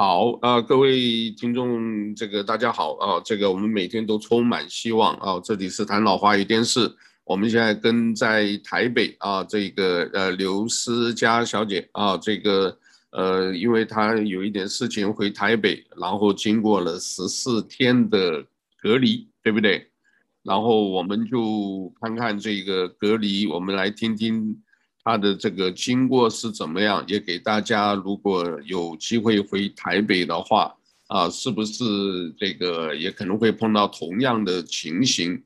好啊、各位听众，这个大家好啊，这个我们每天都充满希望啊。这里是谈老华语电视，我们现在跟在台北啊，这个呃刘思佳小姐啊，这个呃，因为她有一点事情回台北，然后经过了十四天的隔离，对不对？然后我们就看看这个隔离，我们来听听。他的这个经过是怎么样？也给大家，如果有机会回台北的话，啊，是不是这个也可能会碰到同样的情形？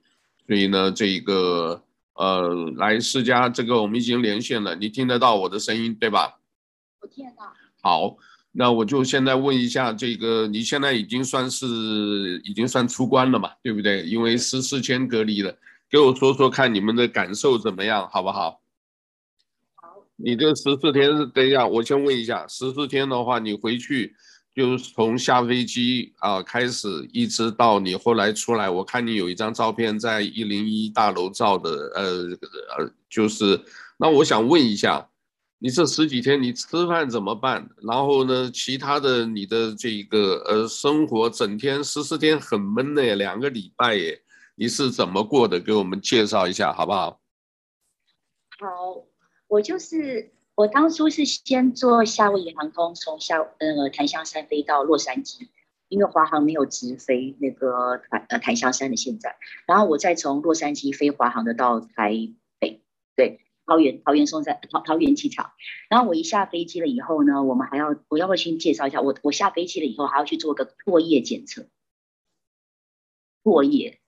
所以呢，这个呃，来世家，这个我们已经连线了，你听得到我的声音对吧？我听得到。好，那我就现在问一下，这个你现在已经算是已经算出关了嘛？对不对？因为十四天隔离了，给我说说看你们的感受怎么样，好不好？你这十四天是等一下，我先问一下，十四天的话，你回去就是从下飞机啊开始，一直到你后来出来，我看你有一张照片在一零一大楼照的，呃呃，就是，那我想问一下，你这十几天你吃饭怎么办？然后呢，其他的你的这个呃生活，整天十四天很闷的，两个礼拜耶，你是怎么过的？给我们介绍一下好不好？好。我就是我当初是先坐夏威夷航空从夏呃檀香山飞到洛杉矶，因为华航没有直飞那个檀呃檀香山的现在，然后我再从洛杉矶飞华航的到台北，对，桃园桃园松山桃桃园机场，然后我一下飞机了以后呢，我们还要我要不要先介绍一下我我下飞机了以后还要去做个唾液检测，唾液。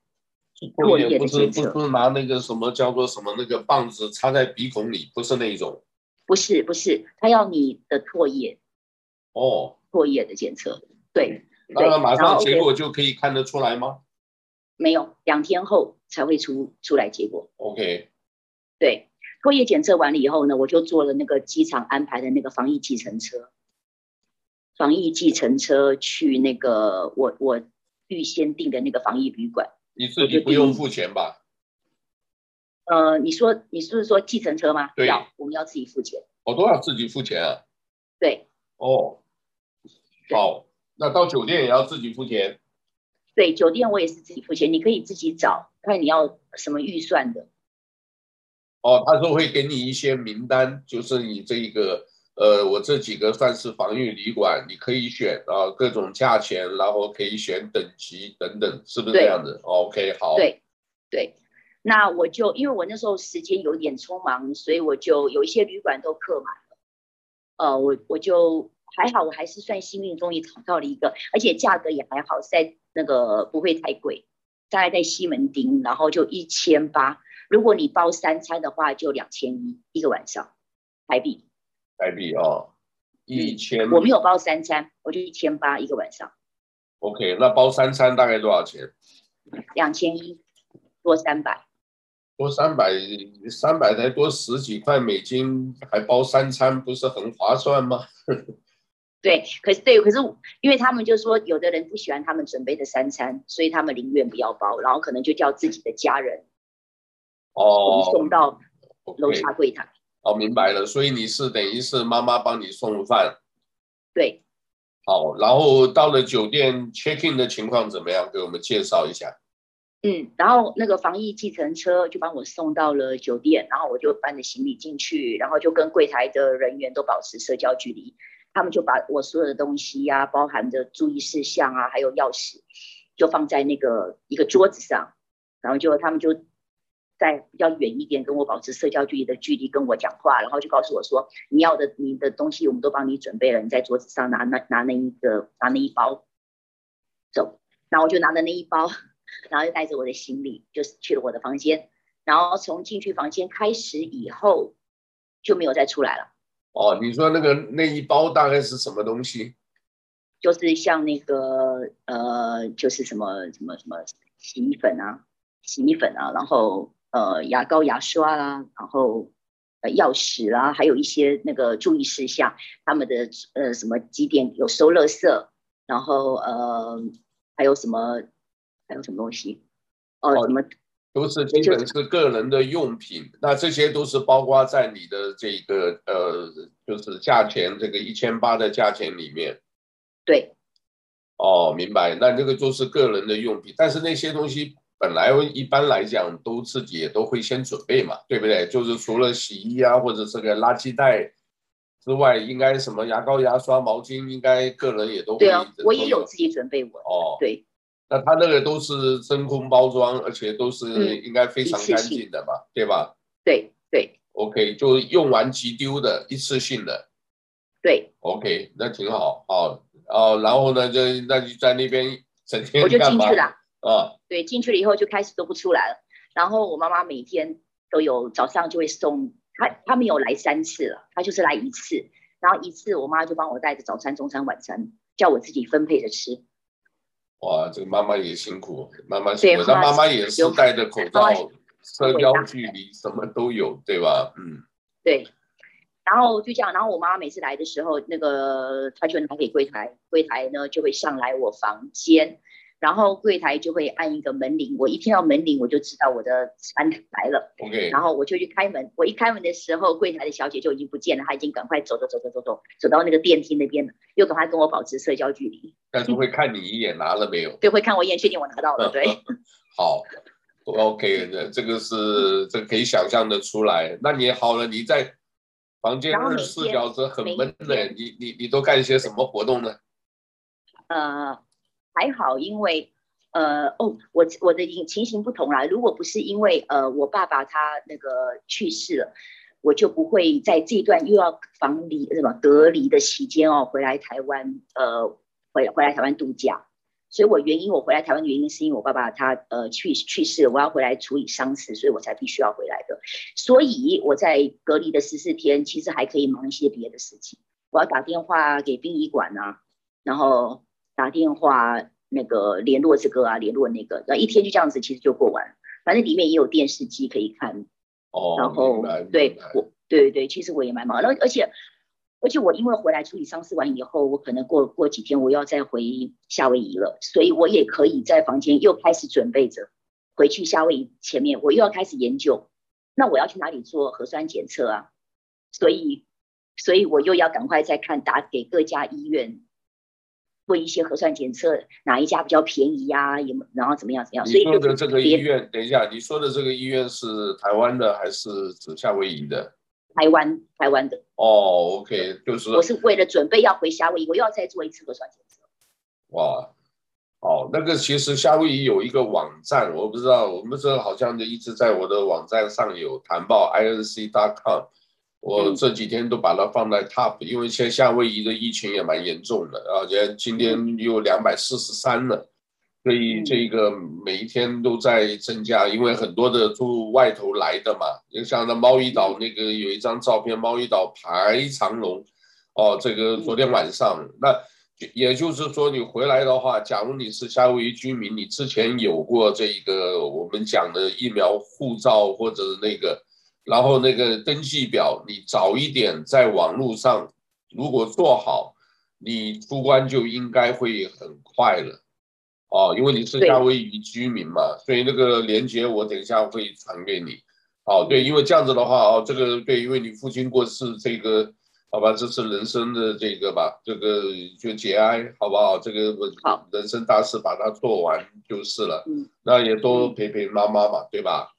唾液不是不是拿那个什么叫做什么那个棒子插在鼻孔里，不是那一种。不是不是，他要你的唾液。哦。唾液的检测，对。那马上结果就可以看得出来吗？没有，两天后才会出出来结果。OK。对，唾液检测完了以后呢，我就坐了那个机场安排的那个防疫计程车，防疫计程车去那个我我预先订的那个防疫旅馆。你自己不用付钱吧？呃，你说你是不是说计程车吗？对，要，我们要自己付钱。我都要自己付钱啊。对。哦。好，那到酒店也要自己付钱。对，酒店我也是自己付钱，你可以自己找，看你要什么预算的。哦，他说会给你一些名单，就是你这一个。呃，我这几个算是防御旅馆，你可以选啊，各种价钱，然后可以选等级等等，是不是这样子？OK，好。对，对，那我就因为我那时候时间有点匆忙，所以我就有一些旅馆都客满了。呃，我我就还好，我还是算幸运，终于找到了一个，而且价格也还好，在那个不会太贵，大概在西门町，然后就一千八。如果你包三餐的话，就两千一一个晚上，台币。台币哦，一千。我没有包三餐，我就一千八一个晚上。OK，那包三餐大概多少钱？两千一，多三百。多三百，三百才多十几块美金，还包三餐，不是很划算吗？对，可是对，可是因为他们就说，有的人不喜欢他们准备的三餐，所以他们宁愿不要包，然后可能就叫自己的家人哦送到楼下柜台。哦，明白了，所以你是等于是妈妈帮你送饭，对，好，然后到了酒店 check in 的情况怎么样？给我们介绍一下。嗯，然后那个防疫计程车就帮我送到了酒店，然后我就搬着行李进去，然后就跟柜台的人员都保持社交距离，他们就把我所有的东西呀、啊，包含着注意事项啊，还有钥匙，就放在那个一个桌子上，然后就他们就。在比较远一点，跟我保持社交距离的距离，跟我讲话，然后就告诉我说：“你要的你的东西，我们都帮你准备了。你在桌子上拿那拿那一个拿那一包走。”然后我就拿着那一包，然后就带着我的行李，就是去了我的房间。然后从进去房间开始以后，就没有再出来了。哦，你说那个那一包大概是什么东西？就是像那个呃，就是什么什么什么洗衣粉啊，洗衣粉啊，然后。呃，牙膏、牙刷啦、啊，然后呃，钥匙啦、啊，还有一些那个注意事项，他们的呃什么几点有收垃圾，然后呃还有什么还有什么东西？哦，哦什么都是基本是个人的用品，那这些都是包括在你的这个呃就是价钱这个一千八的价钱里面。对。哦，明白。那这个就是个人的用品，但是那些东西本来一般来讲都自己也都会先准备嘛，对不对？就是除了洗衣啊或者这个垃圾袋之外，应该什么牙膏、牙刷、毛巾，应该个人也都会。对啊，我也有自己准备我。哦，对。那他那个都是真空包装，而且都是应该非常干净的吧？对吧？对对。OK，就用完即丢的，一次性的。对。OK，那挺好。好。哦，然后呢，就那就在那边整天我就进去了。啊，对，进去了以后就开始都不出来了。然后我妈妈每天都有早上就会送她，她没有来三次了，她就是来一次。然后一次我妈就帮我带着早餐、中餐、晚餐，叫我自己分配着吃。哇，这个妈妈也辛苦，妈妈辛苦，那妈妈也是戴着口罩，社交距离什么都有，对吧？嗯，对。然后就这样，然后我妈妈每次来的时候，那个她就拿给柜台，柜台呢就会上来我房间，然后柜台就会按一个门铃，我一听到门铃我就知道我的餐来了。OK，然后我就去开门，我一开门的时候，柜台的小姐就已经不见了，她已经赶快走走走走走走，走到那个电梯那边了，又赶快跟我保持社交距离。但是会看你一眼拿了没有？对，会看我一眼，确定我拿到了。对，好，OK，这个是这个可以想象的出来。那你好了，你在。房间二十四小时很闷的，你你你都干一些什么活动呢？呃，还好，因为呃哦，我我的情情形不同啦。如果不是因为呃我爸爸他那个去世了，我就不会在这段又要防离什么隔离的期间哦回来台湾呃回回来台湾度假。所以，我原因我回来台湾的原因是因为我爸爸他呃去去世了，我要回来处理丧事，所以我才必须要回来的。所以我在隔离的十四天，其实还可以忙一些别的事情。我要打电话给殡仪馆啊，然后打电话那个联络这个啊，联络那个，然后一天就这样子，其实就过完。反正里面也有电视机可以看。哦，然后对，我对对对，其实我也蛮忙，然后而且。而且我因为回来处理丧事完以后，我可能过过几天我要再回夏威夷了，所以我也可以在房间又开始准备着回去夏威夷前面，我又要开始研究，那我要去哪里做核酸检测啊？所以，所以我又要赶快再看打给各家医院问一些核酸检测哪一家比较便宜呀、啊？有然后怎么样怎么样？所以你说的这个医院，等一下，你说的这个医院是台湾的还是指夏威夷的？台湾，台湾的哦，OK，就是我是为了准备要回夏威夷，我又要再做一次核酸检测。哇，哦，那个其实夏威夷有一个网站，我不知道，我们这好像就一直在我的网站上有谈报 inc.com，我这几天都把它放在 top，、嗯、因为现在夏威夷的疫情也蛮严重的，而且今天又两百四十三了。所以这个每一天都在增加，因为很多的住外头来的嘛，就像那猫屿岛那个有一张照片，猫屿岛排长龙，哦，这个昨天晚上，那也就是说你回来的话，假如你是夏威夷居民，你之前有过这个我们讲的疫苗护照或者那个，然后那个登记表，你早一点在网络上如果做好，你出关就应该会很快了。哦，因为你是夏威夷居民嘛，所以那个连接我等一下会传给你。哦，对，因为这样子的话，哦，这个对，因为你父亲过世，这个好吧，这是人生的这个吧，这个就节哀，好不好？这个我人生大事把它做完就是了。嗯，那也多陪陪妈妈嘛，对吧？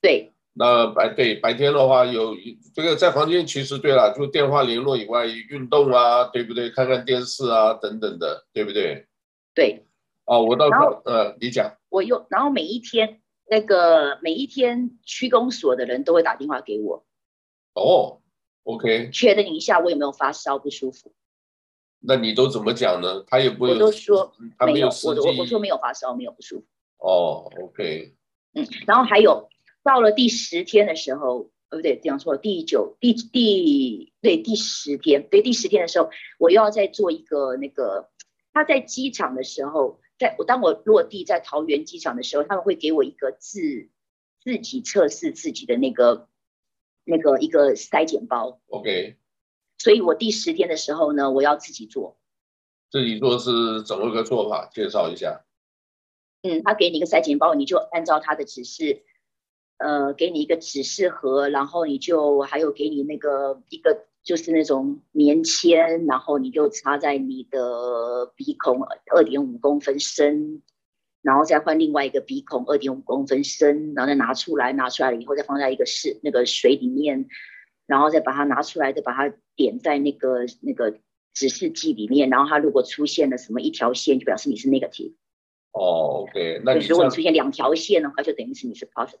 对。那白对白天的话有这个在房间，其实对了，就电话联络以外，运动啊，对不对？看看电视啊，等等的，对不对？对。哦，我到时候呃，你讲，我有，然后每一天那个每一天区公所的人都会打电话给我。哦，OK，确认一下我有没有发烧不舒服。那你都怎么讲呢？他也不会，我都说没有，没有我我我说没有发烧，没有不舒服。哦，OK，嗯，然后还有到了第十天的时候，呃不对，这样错了，第九第第对第十天，对第十天的时候，我又要再做一个那个他在机场的时候。在我当我落地在桃园机场的时候，他们会给我一个自自己测试自己的那个那个一个筛检包。OK，所以我第十天的时候呢，我要自己做。自己做是怎么个做法？介绍一下。嗯，他给你一个筛检包，你就按照他的指示，呃，给你一个指示盒，然后你就还有给你那个一个就是那种棉签，然后你就插在你的鼻孔二点五公分深，然后再换另外一个鼻孔二点五公分深，然后再拿出来，拿出来了以后再放在一个是那个水里面，然后再把它拿出来，再把它点在那个那个指示剂里面，然后它如果出现了什么一条线，就表示你是 negative。哦，OK，那如果你出现两条线的话，就等于是你是 positive。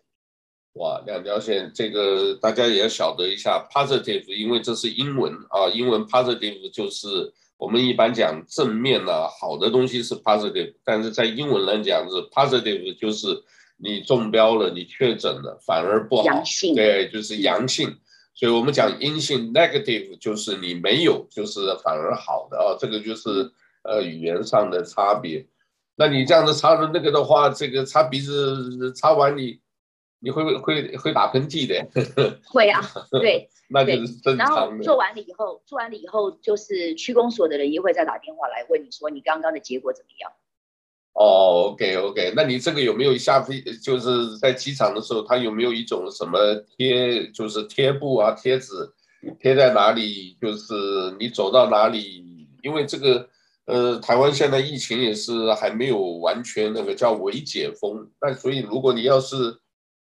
哇，两条线，这个大家也要晓得一下，positive，因为这是英文啊，英文 positive 就是我们一般讲正面的、啊、好的东西是 positive，但是在英文来讲是 positive，就是你中标了，你确诊了，反而不好，阳性，对，就是阳性，所以我们讲阴性 negative 就是你没有，就是反而好的啊，这个就是呃语言上的差别。那你这样子擦的那个的话，这个擦鼻子擦完你。你会不会会会打喷嚏的？会啊，对，那就是正常的。然后做完了以后，做完了以后，就是区公所的人也会再打电话来问你说你刚刚的结果怎么样？哦，OK OK，那你这个有没有下飞就是在机场的时候，他有没有一种什么贴，就是贴布啊、贴纸贴在哪里？就是你走到哪里，因为这个呃，台湾现在疫情也是还没有完全那个叫微解封，那所以如果你要是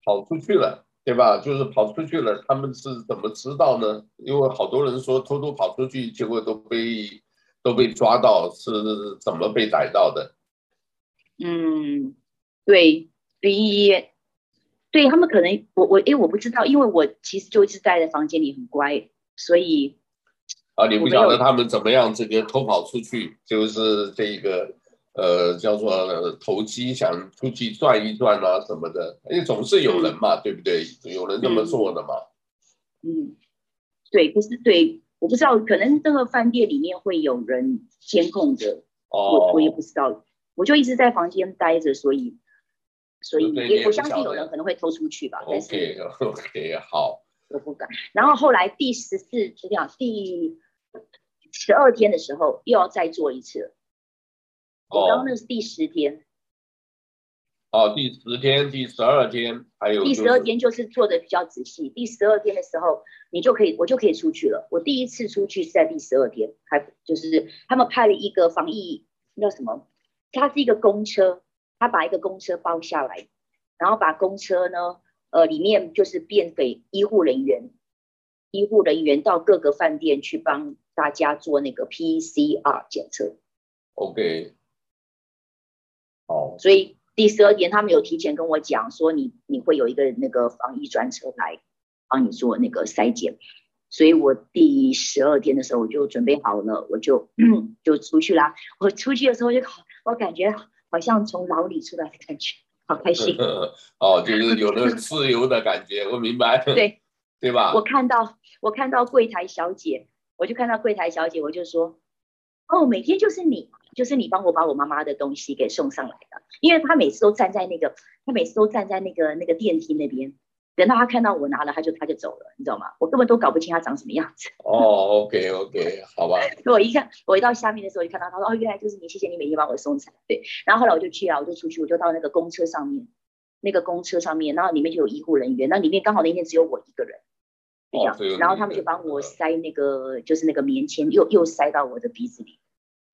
跑出去了，对吧？就是跑出去了，他们是怎么知道呢？因为好多人说偷偷跑出去，结果都被都被抓到，是怎么被逮到的？嗯，对，第一，对他们可能我我因为我不知道，因为我其实就一直待在房间里很乖，所以啊，你不晓得他们怎么样这个偷跑出去，就是这个。呃，叫做投机，想出去转一转啊什么的，因为总是有人嘛，嗯、对不对？有人这么做的嘛。嗯，对，不是对，我不知道，可能这个饭店里面会有人监控着，哦、我我也不知道，我就一直在房间待着，所以所以也我相信有人可能会偷出去吧。OK OK 好，我不敢。然后后来第十四这样，第十二天的时候又要再做一次。我刚刚那是第十天，哦，第十天、第十二天，还有、就是、第十二天就是做的比较仔细。第十二天的时候，你就可以，我就可以出去了。我第一次出去是在第十二天，还就是他们派了一个防疫叫什么？它是一个公车，他把一个公车包下来，然后把公车呢，呃，里面就是变给医护人员，医护人员到各个饭店去帮大家做那个 PCR 检测。OK。哦，所以第十二天他们有提前跟我讲说你，你你会有一个那个防疫专车来帮你做那个筛检，所以我第十二天的时候我就准备好了，我就 就出去啦。我出去的时候就好，我感觉好像从牢里出来的感觉，好开心。哦，就是有了自由的感觉，我明白。对，对吧？我看到我看到柜台小姐，我就看到柜台小姐，我就说，哦，每天就是你。就是你帮我把我妈妈的东西给送上来的，因为他每次都站在那个，他每次都站在那个那个电梯那边，等到他看到我拿了，他就他就走了，你知道吗？我根本都搞不清他长什么样子。哦，OK OK，好吧。我一看，我一到下面的时候，就看到他说，哦，原来就是你，谢谢你每天帮我送菜。对，然后后来我就去啊，我就出去，我就到那个公车上面，那个公车上面，然后里面就有医护人员，那里面刚好那天只有我一个人，这样，哦、然后他们就帮我塞那个，就是那个棉签，又又塞到我的鼻子里。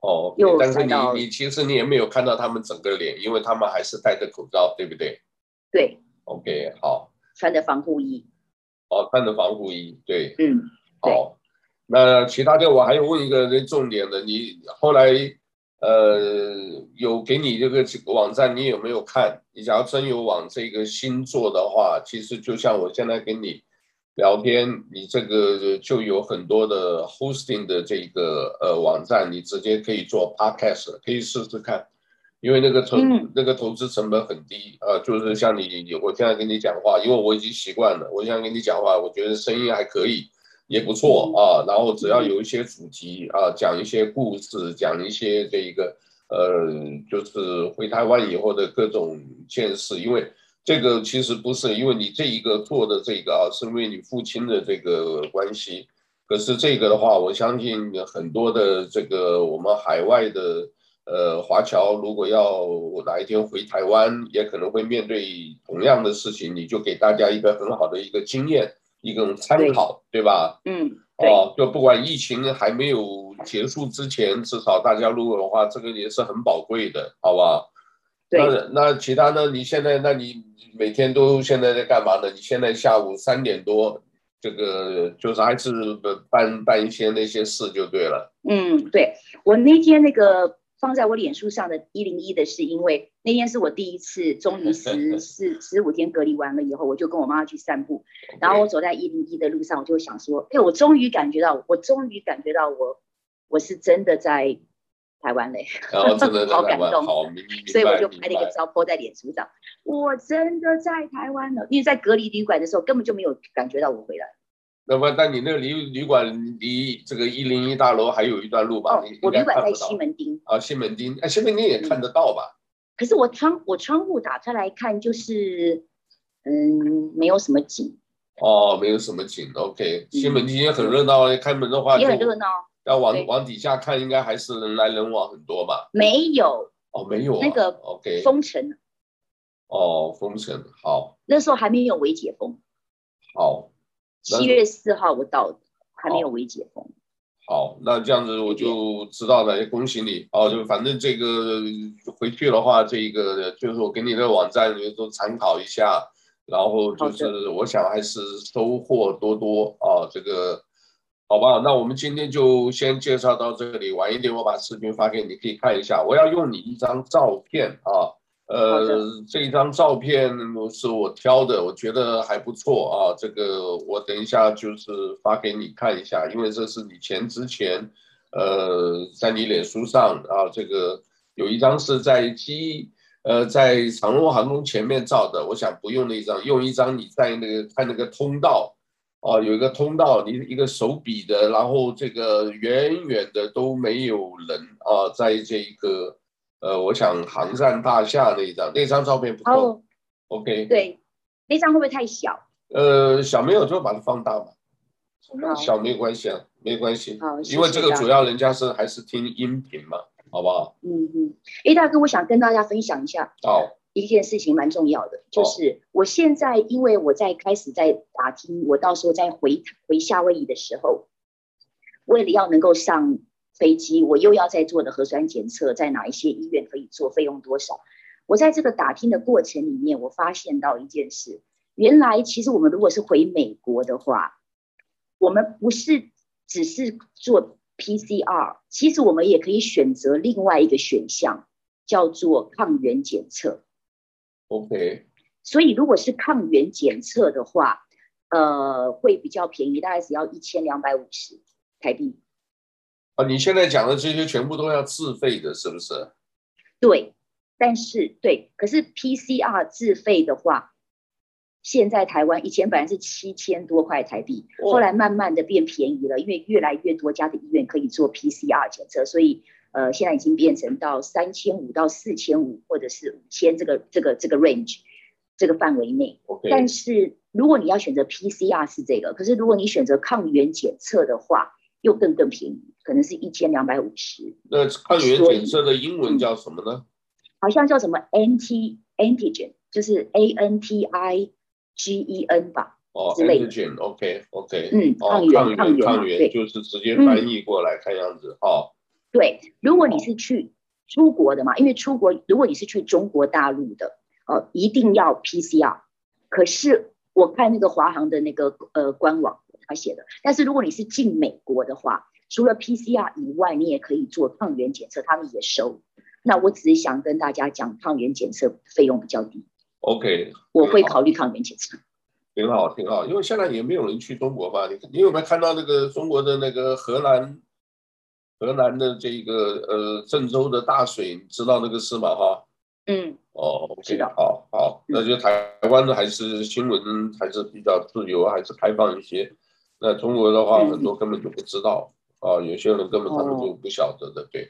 哦但是你你其实你也没有看到他们整个脸，因为他们还是戴着口罩，对不对？对。OK，好。穿着防护衣。哦，穿着防护衣，对。嗯。好，那其他的我还有问一个重点的，你后来呃有给你这个网站，你有没有看？你假如真有往这个星座的话，其实就像我现在给你。聊天，你这个就有很多的 hosting 的这个呃网站，你直接可以做 podcast，可以试试看，因为那个投、嗯、那个投资成本很低啊、呃，就是像你，我现在跟你讲话，因为我已经习惯了，我现在跟你讲话，我觉得声音还可以，也不错啊。然后只要有一些主题啊，讲一些故事，讲一些这一个呃，就是回台湾以后的各种见识，因为。这个其实不是，因为你这一个做的这个啊，是因为你父亲的这个关系。可是这个的话，我相信很多的这个我们海外的呃华侨，如果要哪一天回台湾，也可能会面对同样的事情。你就给大家一个很好的一个经验，一个参考，对，对吧？嗯，哦，就不管疫情还没有结束之前，至少大家如果的话，这个也是很宝贵的，好不好？对。那那其他呢？你现在那你每天都现在在干嘛呢？你现在下午三点多，这个就是还是办办一些那些事就对了。嗯，对，我那天那个。放在我脸书上的一零一的是因为那天是我第一次，终于十 四十五天隔离完了以后，我就跟我妈妈去散步，然后我走在一零一的路上，我就想说，哎，我终于感觉到，我终于感觉到我我是真的在台湾嘞，哦、真的 好感动，好，所以我就拍了一个照片在脸书上，我真的在台湾了，因为在隔离旅馆的时候根本就没有感觉到我回来。那么，但你那个旅旅馆离这个一零一大楼还有一段路吧？哦，我旅馆在西门町。啊，西门町，哎，西门町也看得到吧？可是我窗我窗户打开来看，就是嗯，没有什么景。哦，没有什么景。OK，西门町也很热闹，嗯，开门的话也很热闹。要往往底下看，应该还是人来人往很多吧？没有。哦，没有，啊。那个 OK，封城。哦，封城，好。那时候还没有微解封。好。七月四号我到的，还没有微解封。好，那这样子我就知道了，也恭喜你哦。就反正这个回去的话，这个就是我给你的网站，你都参考一下。然后就是我想还是收获多多啊。这个好吧，那我们今天就先介绍到这里。晚一点我把视频发给你，可以看一下。我要用你一张照片啊。呃，这一张照片是我挑的，我觉得还不错啊。这个我等一下就是发给你看一下，因为这是你前之前，呃，在你脸书上啊，这个有一张是在机，呃，在长荣航空前面照的。我想不用那张，用一张你在那个看那个通道，啊，有一个通道，你一个手比的，然后这个远远的都没有人啊，在这一个。呃，我想航站大厦那一张，那张照片不够。Oh, OK。对，那张会不会太小？呃，小没有就把它放大嘛。小没有关系啊，没关系。好，因为这个主要人家是还是听音频嘛，好不好？嗯嗯。哎，大哥，我想跟大家分享一下。哦。一件事情蛮重要的，就是我现在因为我在开始在打听，我到时候在回回夏威夷的时候，为了要能够上。飞机，我又要再做的核酸检测，在哪一些医院可以做？费用多少？我在这个打听的过程里面，我发现到一件事：原来其实我们如果是回美国的话，我们不是只是做 PCR，其实我们也可以选择另外一个选项，叫做抗原检测。OK。所以如果是抗原检测的话，呃，会比较便宜，大概只要一千两百五十台币。啊，你现在讲的这些全部都要自费的，是不是？对，但是对，可是 PCR 自费的话，现在台湾以前本来是七千多块台币，后来慢慢的变便宜了，因为越来越多家的医院可以做 PCR 检测，所以呃，现在已经变成到三千五到四千五，或者是五千这个这个这个 range 这个范围内。Okay. 但是如果你要选择 PCR 是这个，可是如果你选择抗原检测的话，又更更便宜，可能是一千两百五十。那抗原检测的英文叫什么呢？好像叫什么 anti antigen，就是 A N T I G E N 吧？哦，antigen，OK OK，嗯，抗原抗原抗原就是直接翻译过来看样子，哦。对，如果你是去出国的嘛，因为出国，如果你是去中国大陆的，呃，一定要 PCR。可是我看那个华航的那个呃官网。他写的，但是如果你是进美国的话，除了 PCR 以外，你也可以做抗原检测，他们也收。那我只是想跟大家讲，抗原检测费用比较低。OK，我会考虑抗原检测。挺好，挺好，因为现在也没有人去中国吧？你你有没有看到那个中国的那个河南，河南的这个呃郑州的大水，你知道那个事吗？哈。嗯。哦，OK，好好，那就台湾的还是新闻还是比较自由，还是开放一些。那中国的话，很多根本就不知道啊，有些人根本他们就不晓得的，对。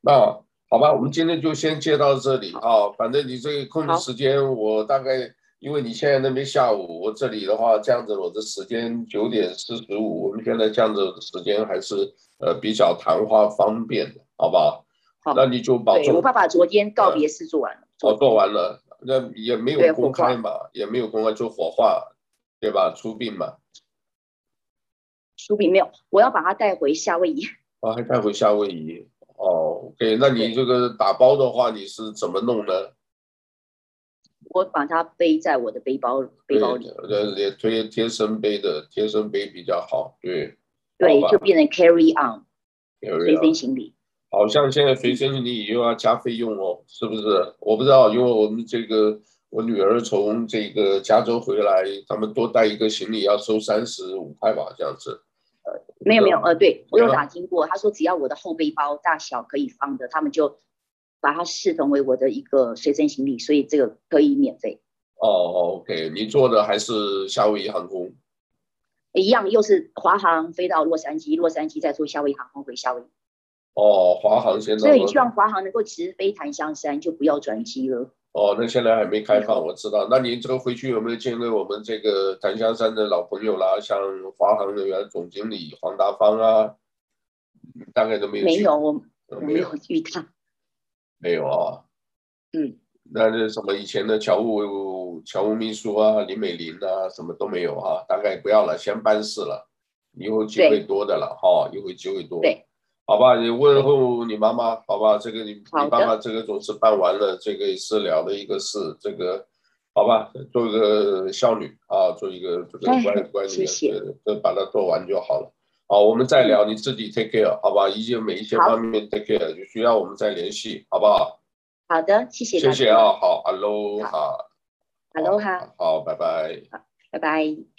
那好吧，我们今天就先接到这里啊。反正你这个空的时间，我大概因为你现在那边下午，我这里的话这样子，我的时间九点四十五，我们现在这样子的时间还是呃比较谈话方便的，好不好？好，那你就保重。我爸爸昨天告别式做完了，哦，做完了，那也没有公开嘛，也没有公开做火化，对吧？出殡嘛。出殡没有，我要把他带回夏威夷。啊，还带回夏威夷？哦，OK，那你这个打包的话，你是怎么弄呢？我把它背在我的背包背包里，呃，也贴贴身背的，贴身背比较好，对。对，就变成 carry on，随身行李。好像现在随身行李又要加费用哦，是不是？我不知道，因为我们这个我女儿从这个加州回来，他们多带一个行李要收三十五块吧，这样子。呃，没有没有，呃，对我有打听过，他说只要我的后背包大小可以放的，他们就把它视同为我的一个随身行李，所以这个可以免费。哦，OK，你坐的还是夏威夷航空？一样，又是华航飞到洛杉矶，洛杉矶再坐夏威夷航空回夏威夷。哦，华航现在。所以你希望华航能够直飞檀香山，就不要转机了。哦，那现在还没开放，我知道。那您这个回去有没有见过我们这个檀香山的老朋友啦？像华航的原总经理黄达芳啊，大概都没有。没有，我我没有遇到。没有啊。嗯。那那什么以前的侨务侨务秘书啊，林美玲啊，什么都没有、啊，大概不要了，先办事了，以后机会多的了哈，以后机会多。对，好吧，你问候你妈妈，好吧，这个你你妈妈这个总是办完了，这个也是了的一个事，这个好吧，做一个孝女啊，做一个这个乖乖女，这把它做完就好了。好，我们再聊，你自己 take care，好吧，一些每一些方面 take care，就需要我们再联系，好不好？好的，谢谢。谢谢啊，好，，hello，好，hello，哈，好，拜拜，好，拜拜。